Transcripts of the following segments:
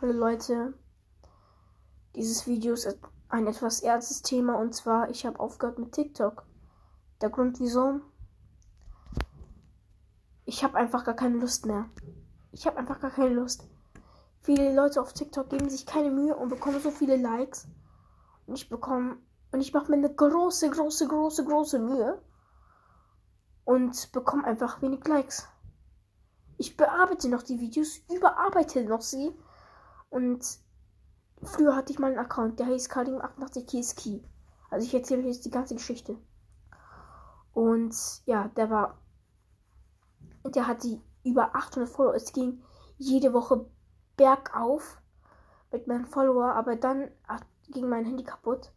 Hallo Leute, dieses Video ist ein etwas ernstes Thema und zwar, ich habe aufgehört mit TikTok. Der Grund wieso? Ich habe einfach gar keine Lust mehr. Ich habe einfach gar keine Lust. Viele Leute auf TikTok geben sich keine Mühe und bekommen so viele Likes. Und ich bekomme und ich mache mir eine große, große, große, große Mühe und bekomme einfach wenig Likes. Ich bearbeite noch die Videos, überarbeite noch sie und früher hatte ich mal einen Account, der hieß Kadim88KSKey. Also ich erzähle jetzt die ganze Geschichte. Und ja, der war. Der hatte über 800 Follower. Es ging jede Woche bergauf mit meinen Follower, aber dann ging mein Handy kaputt.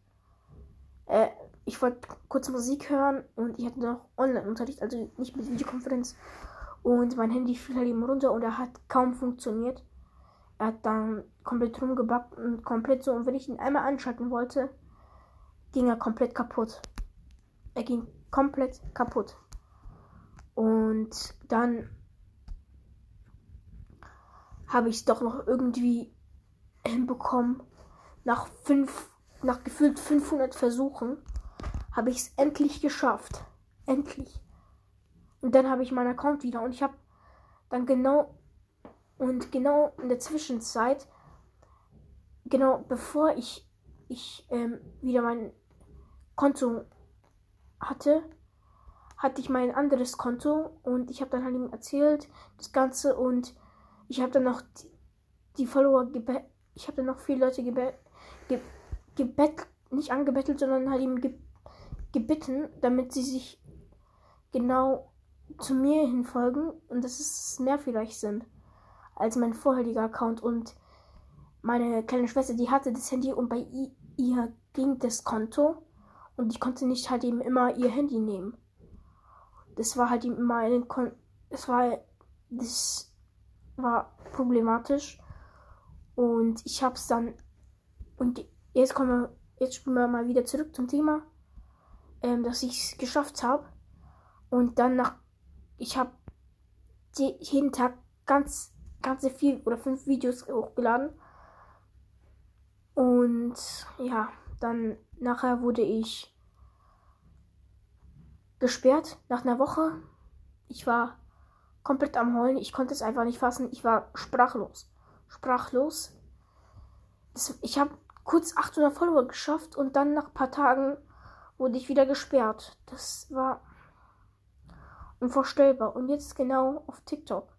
Äh, ich wollte kurz Musik hören und ich hatte noch Online-Unterricht, also nicht mit Videokonferenz. Und mein Handy fiel halt eben runter und er hat kaum funktioniert. Er hat dann komplett rumgebackt und komplett so. Und wenn ich ihn einmal anschalten wollte, ging er komplett kaputt. Er ging komplett kaputt. Und dann habe ich es doch noch irgendwie hinbekommen. Nach fünf, nach gefühlt 500 Versuchen habe ich es endlich geschafft. Endlich. Und dann habe ich meinen Account wieder und ich habe dann genau und genau in der Zwischenzeit, genau bevor ich, ich ähm, wieder mein Konto hatte, hatte ich mein anderes Konto und ich habe dann halt ihm erzählt, das Ganze und ich habe dann noch die, die Follower gebet, ich habe dann noch viele Leute gebet, ge, gebet, nicht angebettelt, sondern halt ihm ge, gebeten, damit sie sich genau zu mir hinfolgen und dass es mehr vielleicht sind als mein vorheriger Account. Und meine kleine Schwester, die hatte das Handy und bei ihr ging das Konto. Und ich konnte nicht halt eben immer ihr Handy nehmen. Das war halt eben immer ein Kon das war das war problematisch und ich hab's dann und jetzt kommen wir jetzt spielen wir mal wieder zurück zum Thema ähm, dass ich es geschafft habe und dann nach ich habe jeden Tag ganz ganze vier oder fünf Videos hochgeladen. Und ja, dann nachher wurde ich gesperrt nach einer Woche. Ich war komplett am Heulen. Ich konnte es einfach nicht fassen. Ich war sprachlos. Sprachlos. Das, ich habe kurz 800 Follower geschafft und dann nach ein paar Tagen wurde ich wieder gesperrt. Das war unvorstellbar. Und jetzt genau auf TikTok.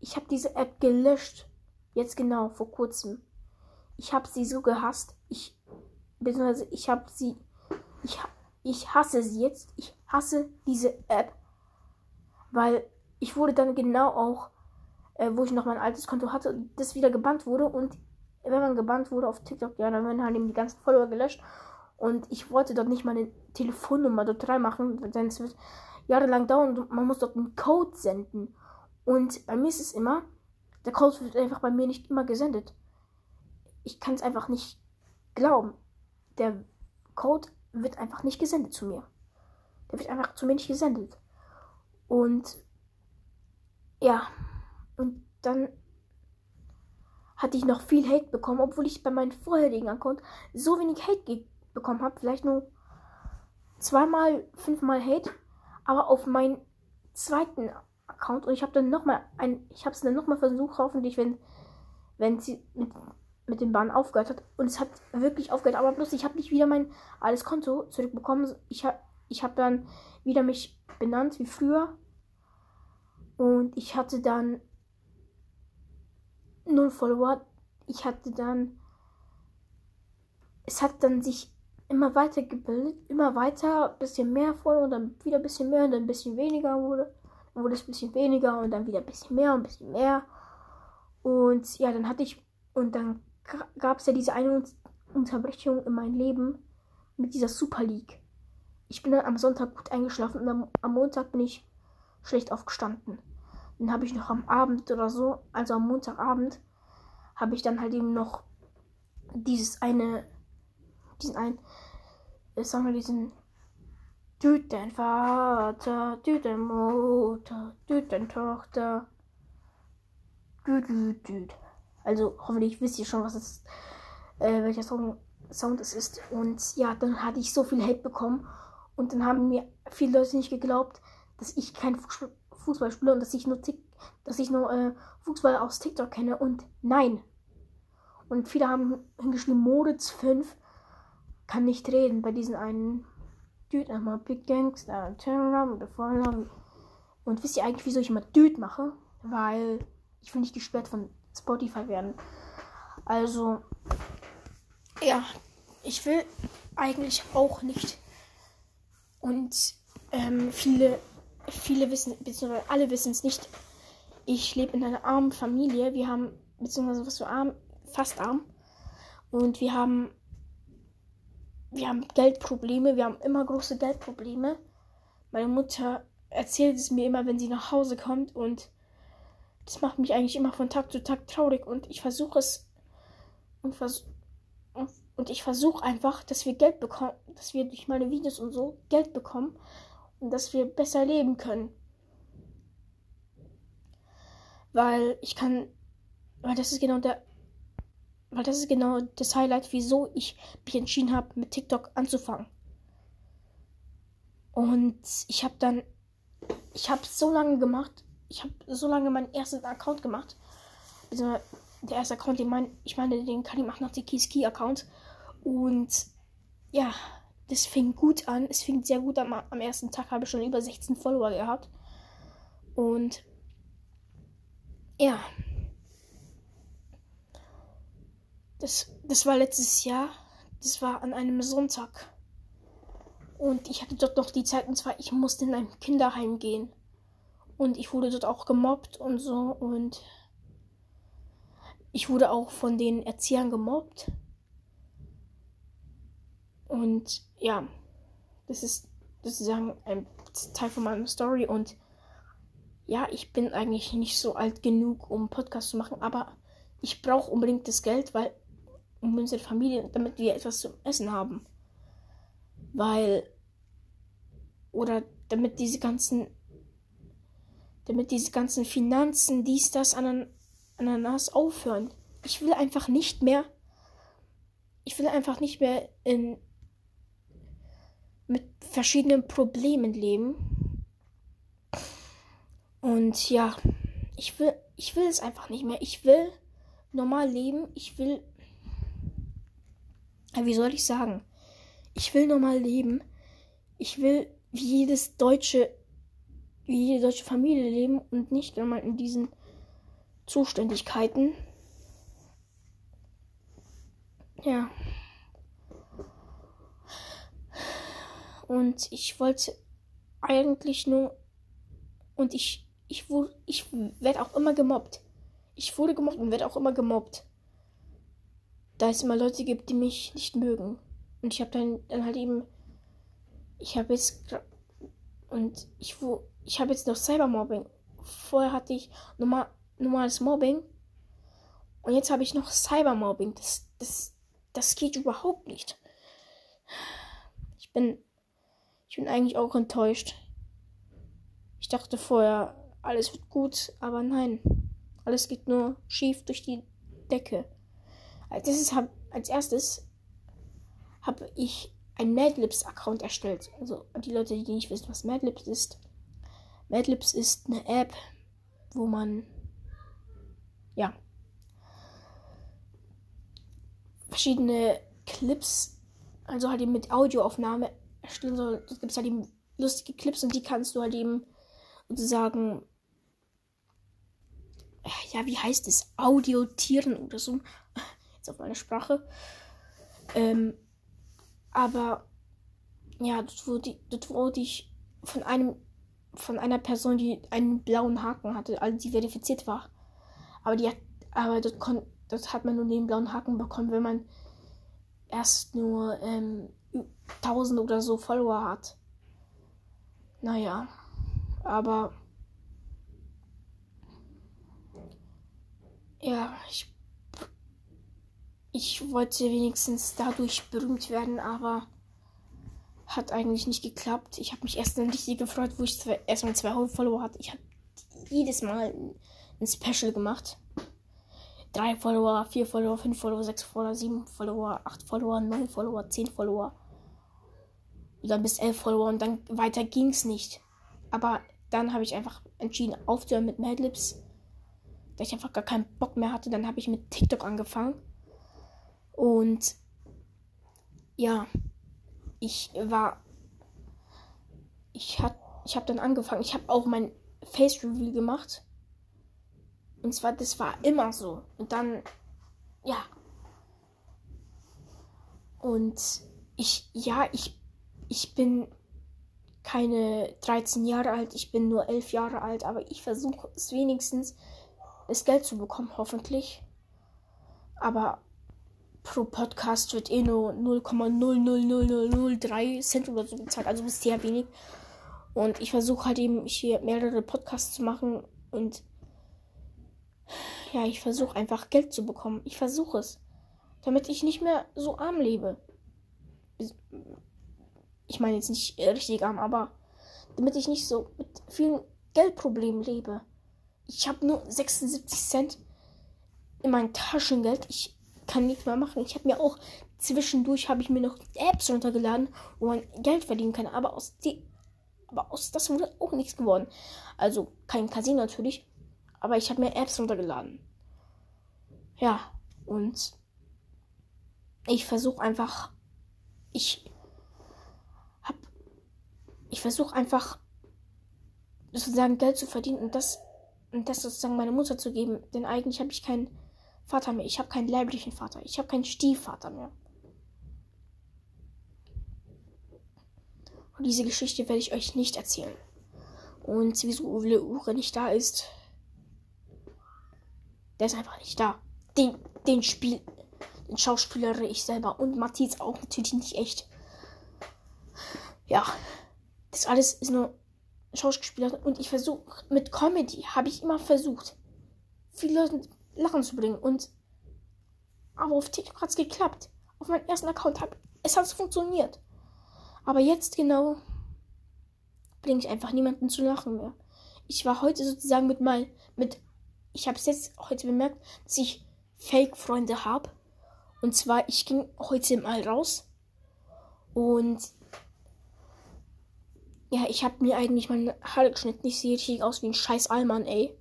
Ich habe diese App gelöscht. Jetzt genau, vor kurzem. Ich habe sie so gehasst. Ich, beziehungsweise ich habe sie, ich, ich hasse sie jetzt. Ich hasse diese App. Weil ich wurde dann genau auch, äh, wo ich noch mein altes Konto hatte, das wieder gebannt wurde. Und wenn man gebannt wurde auf TikTok, ja, dann werden halt eben die ganzen Follower gelöscht. Und ich wollte dort nicht meine Telefonnummer dort reinmachen, denn es wird jahrelang dauern und man muss dort einen Code senden. Und bei mir ist es immer, der Code wird einfach bei mir nicht immer gesendet. Ich kann es einfach nicht glauben. Der Code wird einfach nicht gesendet zu mir. Der wird einfach zu mir nicht gesendet. Und ja, und dann hatte ich noch viel Hate bekommen, obwohl ich bei meinem vorherigen Account so wenig Hate bekommen habe. Vielleicht nur zweimal, fünfmal Hate. Aber auf meinen zweiten Account und ich habe dann nochmal ein, ich habe es dann nochmal versucht, hoffentlich, wenn, wenn sie mit, mit dem Bahn aufgehört hat. Und es hat wirklich aufgehört, aber bloß ich habe nicht wieder mein alles Konto zurückbekommen. Ich habe ich habe dann wieder mich benannt wie früher. Und ich hatte dann null Follower. Ich hatte dann. Es hat dann sich immer weiter gebildet, immer weiter, bisschen mehr Follower, dann wieder ein bisschen mehr und dann ein bisschen weniger wurde. Wurde es ein bisschen weniger und dann wieder ein bisschen mehr und ein bisschen mehr. Und ja, dann hatte ich, und dann gab es ja diese eine Unterbrechung in meinem Leben mit dieser Super League. Ich bin dann am Sonntag gut eingeschlafen und am, am Montag bin ich schlecht aufgestanden. Dann habe ich noch am Abend oder so, also am Montagabend, habe ich dann halt eben noch dieses eine, diesen einen, äh, sagen wir diesen Tüt dein Vater, tüt dein Mutter, tüt dein Tochter. Düt, düt, düt. Also hoffentlich wisst ihr schon, was es, äh, welcher Song, Sound es ist. Und ja, dann hatte ich so viel Hate bekommen. Und dann haben mir viele Leute nicht geglaubt, dass ich kein Fußball spiele und dass ich nur, Tick, dass ich nur äh, Fußball aus TikTok kenne. Und nein. Und viele haben hingeschrieben, Moritz 5 kann nicht reden bei diesen einen Dude. Einmal Big Gangster, Turn around, before Und wisst ihr eigentlich, wieso ich immer Dude mache? Weil ich will nicht gesperrt von Spotify werden. Also, ja, ich will eigentlich auch nicht. Und ähm, viele, viele wissen, beziehungsweise alle wissen es nicht. Ich lebe in einer armen Familie. Wir haben, beziehungsweise was so arm, fast arm. Und wir haben, wir haben Geldprobleme. Wir haben immer große Geldprobleme. Meine Mutter erzählt es mir immer, wenn sie nach Hause kommt und das macht mich eigentlich immer von Tag zu Tag traurig und ich versuche es und, vers und ich versuche einfach, dass wir Geld bekommen, dass wir durch meine Videos und so Geld bekommen und dass wir besser leben können. Weil ich kann, weil das ist genau der, weil das ist genau das Highlight, wieso ich mich entschieden habe, mit TikTok anzufangen. Und ich habe dann, ich habe so lange gemacht ich habe so lange meinen ersten Account gemacht. Also der erste Account, den mein, ich meine, den kann ich machen nach dem Kiski Account. Und ja, das fing gut an. Es fing sehr gut an. Am ersten Tag habe ich schon über 16 Follower gehabt. Und ja. Das, das war letztes Jahr. Das war an einem Sonntag. Und ich hatte dort noch die Zeit, und zwar, ich musste in ein Kinderheim gehen. Und ich wurde dort auch gemobbt und so. Und ich wurde auch von den Erziehern gemobbt. Und ja, das ist sozusagen ein Teil von meiner Story. Und ja, ich bin eigentlich nicht so alt genug, um Podcast zu machen. Aber ich brauche unbedingt das Geld, weil um unsere Familie, damit wir etwas zum Essen haben. Weil oder damit diese ganzen damit diese ganzen Finanzen, dies, das, Ananas aufhören. Ich will einfach nicht mehr. Ich will einfach nicht mehr in, mit verschiedenen Problemen leben. Und ja, ich will, ich will es einfach nicht mehr. Ich will normal leben. Ich will, wie soll ich sagen? Ich will normal leben. Ich will wie jedes deutsche wie jede deutsche Familie leben und nicht einmal in diesen Zuständigkeiten. Ja. Und ich wollte eigentlich nur und ich ich wurde ich werde auch immer gemobbt. Ich wurde gemobbt und werde auch immer gemobbt. Da es immer Leute gibt, die mich nicht mögen. Und ich habe dann dann halt eben ich habe jetzt und ich wurde ich habe jetzt noch Cybermobbing. Vorher hatte ich normal, normales Mobbing. Und jetzt habe ich noch Cybermobbing. Das, das, das geht überhaupt nicht. Ich bin, ich bin eigentlich auch enttäuscht. Ich dachte vorher, alles wird gut, aber nein. Alles geht nur schief durch die Decke. Als erstes, als erstes habe ich einen Madlibs-Account erstellt. Also die Leute, die nicht wissen, was Madlibs ist. Madlibs ist eine App, wo man ja verschiedene Clips, also halt eben mit Audioaufnahme erstellen soll. Es gibt halt eben lustige Clips und die kannst du halt eben sozusagen ja, wie heißt es? Audiotieren oder so. Jetzt auf meiner Sprache. Ähm, aber ja, dort wurde, dort wurde ich von einem von einer Person, die einen blauen Haken hatte, also die verifiziert war. Aber die hat, aber das, kon, das hat man nur den blauen Haken bekommen, wenn man erst nur ähm, 1000 oder so Follower hat. Naja, aber ja, ich, ich wollte wenigstens dadurch berühmt werden, aber hat eigentlich nicht geklappt. Ich habe mich erst dann richtig gefreut, wo ich erstmal zwei Follower hatte. Ich habe jedes Mal ein Special gemacht. 3 Follower, 4 Follower, 5 Follower, 6 Follower, 7 Follower, 8 Follower, 9 Follower, 10 Follower. Dann bis 11 Follower und dann weiter ging's nicht. Aber dann habe ich einfach entschieden aufzuhören mit Madlips. Da ich einfach gar keinen Bock mehr hatte. Dann habe ich mit TikTok angefangen. Und ja, ich war. Ich, hat, ich habe dann angefangen. Ich habe auch mein Face Reveal gemacht. Und zwar, das war immer so. Und dann, ja. Und ich, ja, ich, ich bin keine 13 Jahre alt, ich bin nur 11 Jahre alt, aber ich versuche es wenigstens, das Geld zu bekommen, hoffentlich. Aber pro Podcast wird eh nur 0,00003 Cent oder so bezahlt, also ist sehr wenig. Und ich versuche halt eben hier mehrere Podcasts zu machen und ja, ich versuche einfach Geld zu bekommen. Ich versuche es. Damit ich nicht mehr so arm lebe. Ich meine jetzt nicht richtig arm, aber damit ich nicht so mit vielen Geldproblemen lebe. Ich habe nur 76 Cent in meinem Taschengeld. Ich kann nichts mehr machen. Ich habe mir auch zwischendurch habe ich mir noch Apps runtergeladen, wo man Geld verdienen kann. Aber aus die, aber aus das wurde auch nichts geworden. Also kein Casino natürlich, aber ich habe mir Apps runtergeladen. Ja, und ich versuche einfach, ich hab, ich versuche einfach sozusagen Geld zu verdienen und das, und das sozusagen meine Mutter zu geben, denn eigentlich habe ich keinen Vater mehr. Ich habe keinen leiblichen Vater. Ich habe keinen Stiefvater mehr. Und diese Geschichte werde ich euch nicht erzählen. Und wieso Uwe Ure nicht da ist, der ist einfach nicht da. Den, den Spiel, den Schauspielere ich selber und Matthias auch natürlich nicht echt. Ja, das alles ist nur Schauspieler und ich versuche mit Comedy habe ich immer versucht, viele Leute lachen zu bringen und aber auf TikTok hat es geklappt. Auf meinem ersten Account hat es hat funktioniert. Aber jetzt genau bringe ich einfach niemanden zu lachen mehr. Ich war heute sozusagen mit mal mit ich habe es jetzt heute bemerkt, dass ich Fake-Freunde habe. Und zwar, ich ging heute mal raus. Und ja, ich habe mir eigentlich meine Haare geschnitten. Ich sehe richtig aus wie ein scheiß Allmann, ey.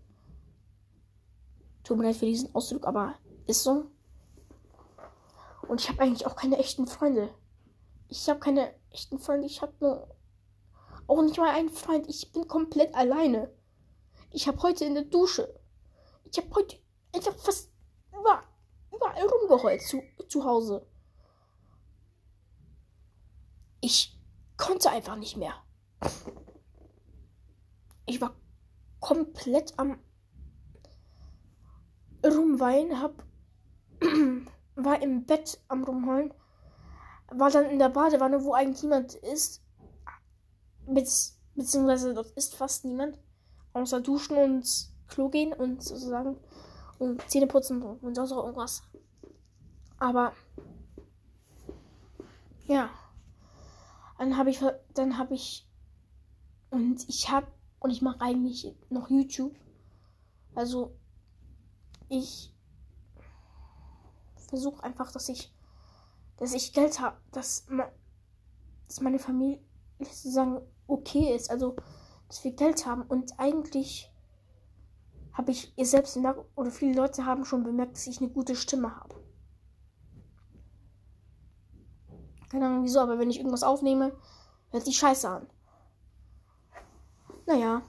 Tut mir leid für diesen Ausdruck, aber ist so. Und ich habe eigentlich auch keine echten Freunde. Ich habe keine echten Freunde. Ich habe nur auch nicht mal einen Freund. Ich bin komplett alleine. Ich habe heute in der Dusche ich habe heute einfach fast über, überall rumgeheult zu, zu Hause. Ich konnte einfach nicht mehr. Ich war komplett am rumweinen, hab war im Bett am rumheulen, war dann in der Badewanne, wo eigentlich niemand ist, beziehungsweise dort ist fast niemand, außer Duschen und Klo gehen und sozusagen und Zähne putzen und sonst auch irgendwas. Aber ja, dann habe ich dann habe ich und ich habe und ich mache eigentlich noch YouTube. Also ich versuche einfach, dass ich dass ich Geld habe, dass, dass meine Familie sozusagen okay ist, also dass wir Geld haben und eigentlich habe ich ihr selbst bemerkt, oder viele Leute haben schon bemerkt, dass ich eine gute Stimme habe. Keine Ahnung wieso, aber wenn ich irgendwas aufnehme, hört sich scheiße an. Naja.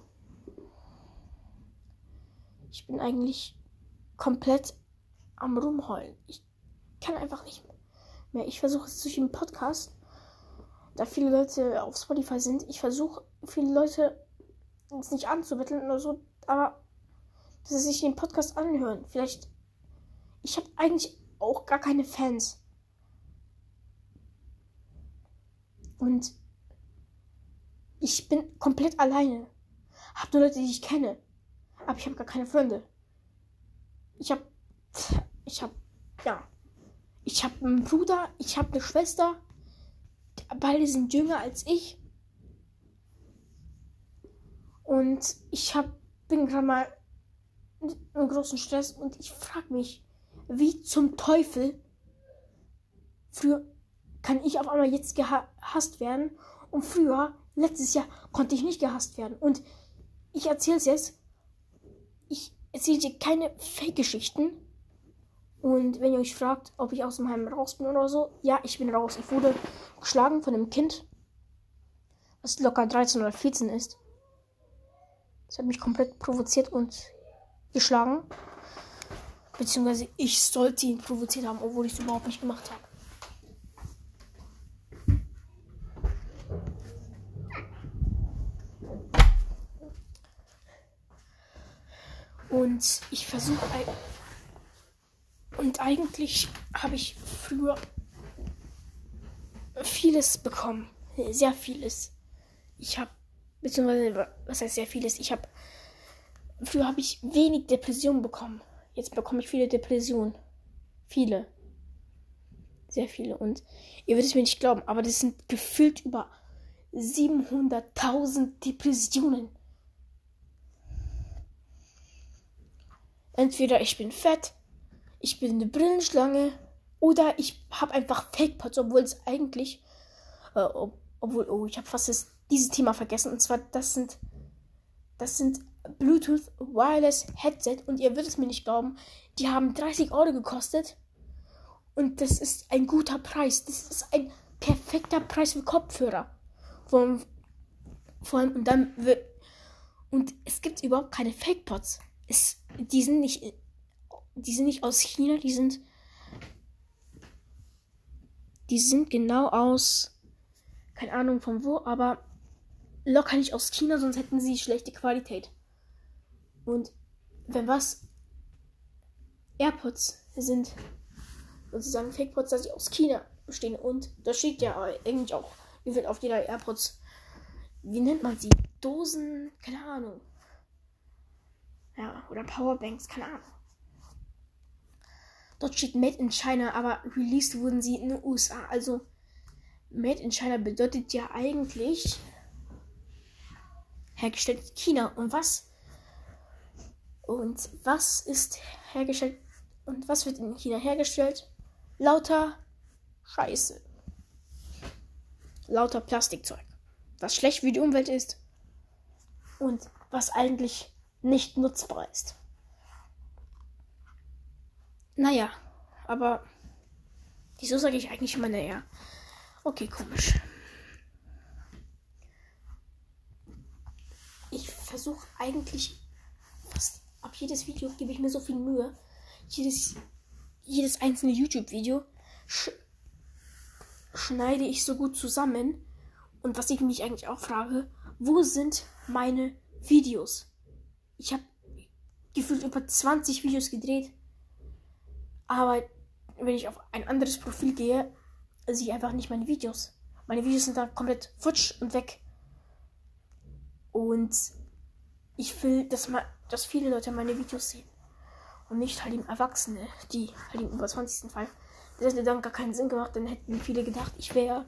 Ich bin eigentlich komplett am Rumheulen. Ich kann einfach nicht mehr. Ich versuche es durch den Podcast, da viele Leute auf Spotify sind. Ich versuche viele Leute jetzt nicht anzubetteln oder so, aber dass sie sich den Podcast anhören. Vielleicht. Ich habe eigentlich auch gar keine Fans. Und ich bin komplett alleine. Hab nur Leute, die ich kenne. Aber ich habe gar keine Freunde. Ich habe. Ich habe. Ja. Ich habe einen Bruder, ich habe eine Schwester. Beide sind jünger als ich. Und ich hab, bin gerade mal einen großen Stress und ich frage mich, wie zum Teufel. Früher kann ich auf einmal jetzt gehasst werden. Und früher, letztes Jahr, konnte ich nicht gehasst werden. Und ich erzähle es jetzt. Erzähle dir keine Fake-Geschichten. Und wenn ihr euch fragt, ob ich aus dem Heim raus bin oder so, ja, ich bin raus. Ich wurde geschlagen von einem Kind, was locker 13 oder 14 ist. Das hat mich komplett provoziert und geschlagen. Beziehungsweise ich sollte ihn provoziert haben, obwohl ich es überhaupt nicht gemacht habe. Und ich versuche und eigentlich habe ich früher vieles bekommen. Sehr vieles. Ich habe, beziehungsweise, was heißt sehr vieles? Ich habe, früher habe ich wenig Depressionen bekommen. Jetzt bekomme ich viele Depressionen. Viele. Sehr viele. Und ihr werdet es mir nicht glauben, aber das sind gefühlt über 700.000 Depressionen. Entweder ich bin fett, ich bin eine Brillenschlange oder ich habe einfach Fake-Pots, obwohl es eigentlich, äh, ob, obwohl, oh, ich habe fast das, dieses Thema vergessen. Und zwar, das sind, das sind Bluetooth Wireless Headset und ihr würdet es mir nicht glauben, die haben 30 Euro gekostet und das ist ein guter Preis. Das ist ein perfekter Preis für Kopfhörer. Vor, vor allem, und dann wird, und es gibt überhaupt keine Fake-Pots. Es, die sind nicht die sind nicht aus China, die sind. Die sind genau aus. Keine Ahnung von wo, aber locker nicht aus China, sonst hätten sie schlechte Qualität. Und wenn was. AirPods sind sozusagen Fake-Pods, dass sie aus China bestehen. Und da steht ja eigentlich auch, wie wird auf jeder AirPods. Wie nennt man sie? Dosen? Keine Ahnung. Ja, oder Powerbanks, keine Ahnung. Dort steht Made in China, aber released wurden sie in den USA. Also Made in China bedeutet ja eigentlich hergestellt in China. Und was? Und was ist hergestellt? Und was wird in China hergestellt? Lauter Scheiße. Lauter Plastikzeug. Was schlecht für die Umwelt ist. Und was eigentlich nicht nutzbar ist. Naja, aber wieso sage ich eigentlich immer naja? Okay, komisch. Ich versuche eigentlich fast ab jedes Video gebe ich mir so viel Mühe. Jedes, jedes einzelne YouTube-Video sch schneide ich so gut zusammen. Und was ich mich eigentlich auch frage, wo sind meine Videos? Ich habe gefühlt über 20 Videos gedreht aber wenn ich auf ein anderes Profil gehe, sehe ich einfach nicht meine Videos. Meine Videos sind dann komplett futsch und weg. Und ich will, dass, man, dass viele Leute meine Videos sehen. Und nicht halt eben Erwachsene, die halt eben über 20. Fall. Das hätte dann gar keinen Sinn gemacht, dann hätten viele gedacht, ich wäre.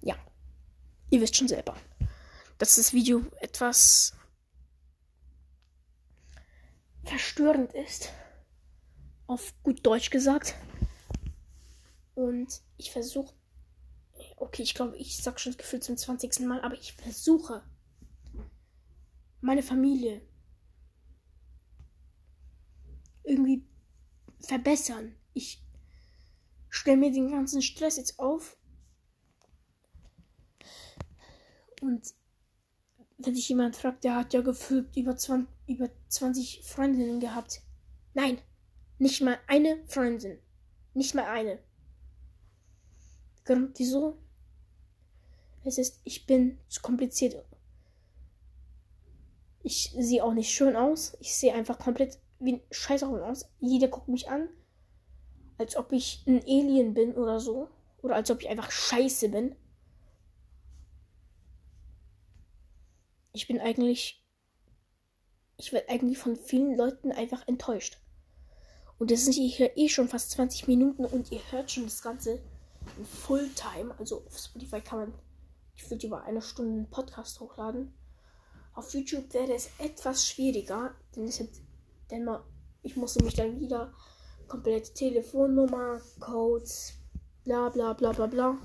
Ja. Ihr wisst schon selber. Dass das Video etwas verstörend ist auf gut Deutsch gesagt. Und ich versuche. Okay, ich glaube, ich sag schon gefühlt zum 20. Mal, aber ich versuche, meine Familie irgendwie verbessern. Ich stelle mir den ganzen Stress jetzt auf. Und wenn sich jemand fragt, der hat ja gefühlt über 20, über 20 Freundinnen gehabt. Nein, nicht mal eine Freundin. Nicht mal eine. Wieso? Es ist, ich bin zu kompliziert. Ich sehe auch nicht schön aus. Ich sehe einfach komplett wie ein Scheißhaufen aus. Jeder guckt mich an, als ob ich ein Alien bin oder so. Oder als ob ich einfach scheiße bin. Ich bin eigentlich. Ich werde eigentlich von vielen Leuten einfach enttäuscht. Und das sind hier eh schon fast 20 Minuten und ihr hört schon das Ganze in Fulltime. Also auf Spotify kann man gefühlt über eine Stunde einen Podcast hochladen. Auf YouTube wäre es etwas schwieriger, denn, hat, denn man, ich musste mich dann wieder komplette Telefonnummer, Codes, bla bla bla bla bla.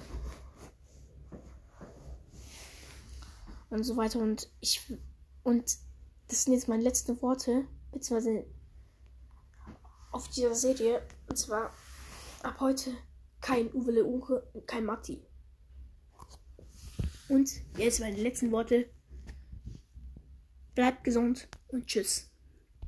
Und so weiter. Und ich. Und das sind jetzt meine letzten Worte, beziehungsweise auf dieser Serie. Und zwar ab heute kein Uwe Uche und kein Matti. Und jetzt meine letzten Worte. Bleibt gesund und tschüss.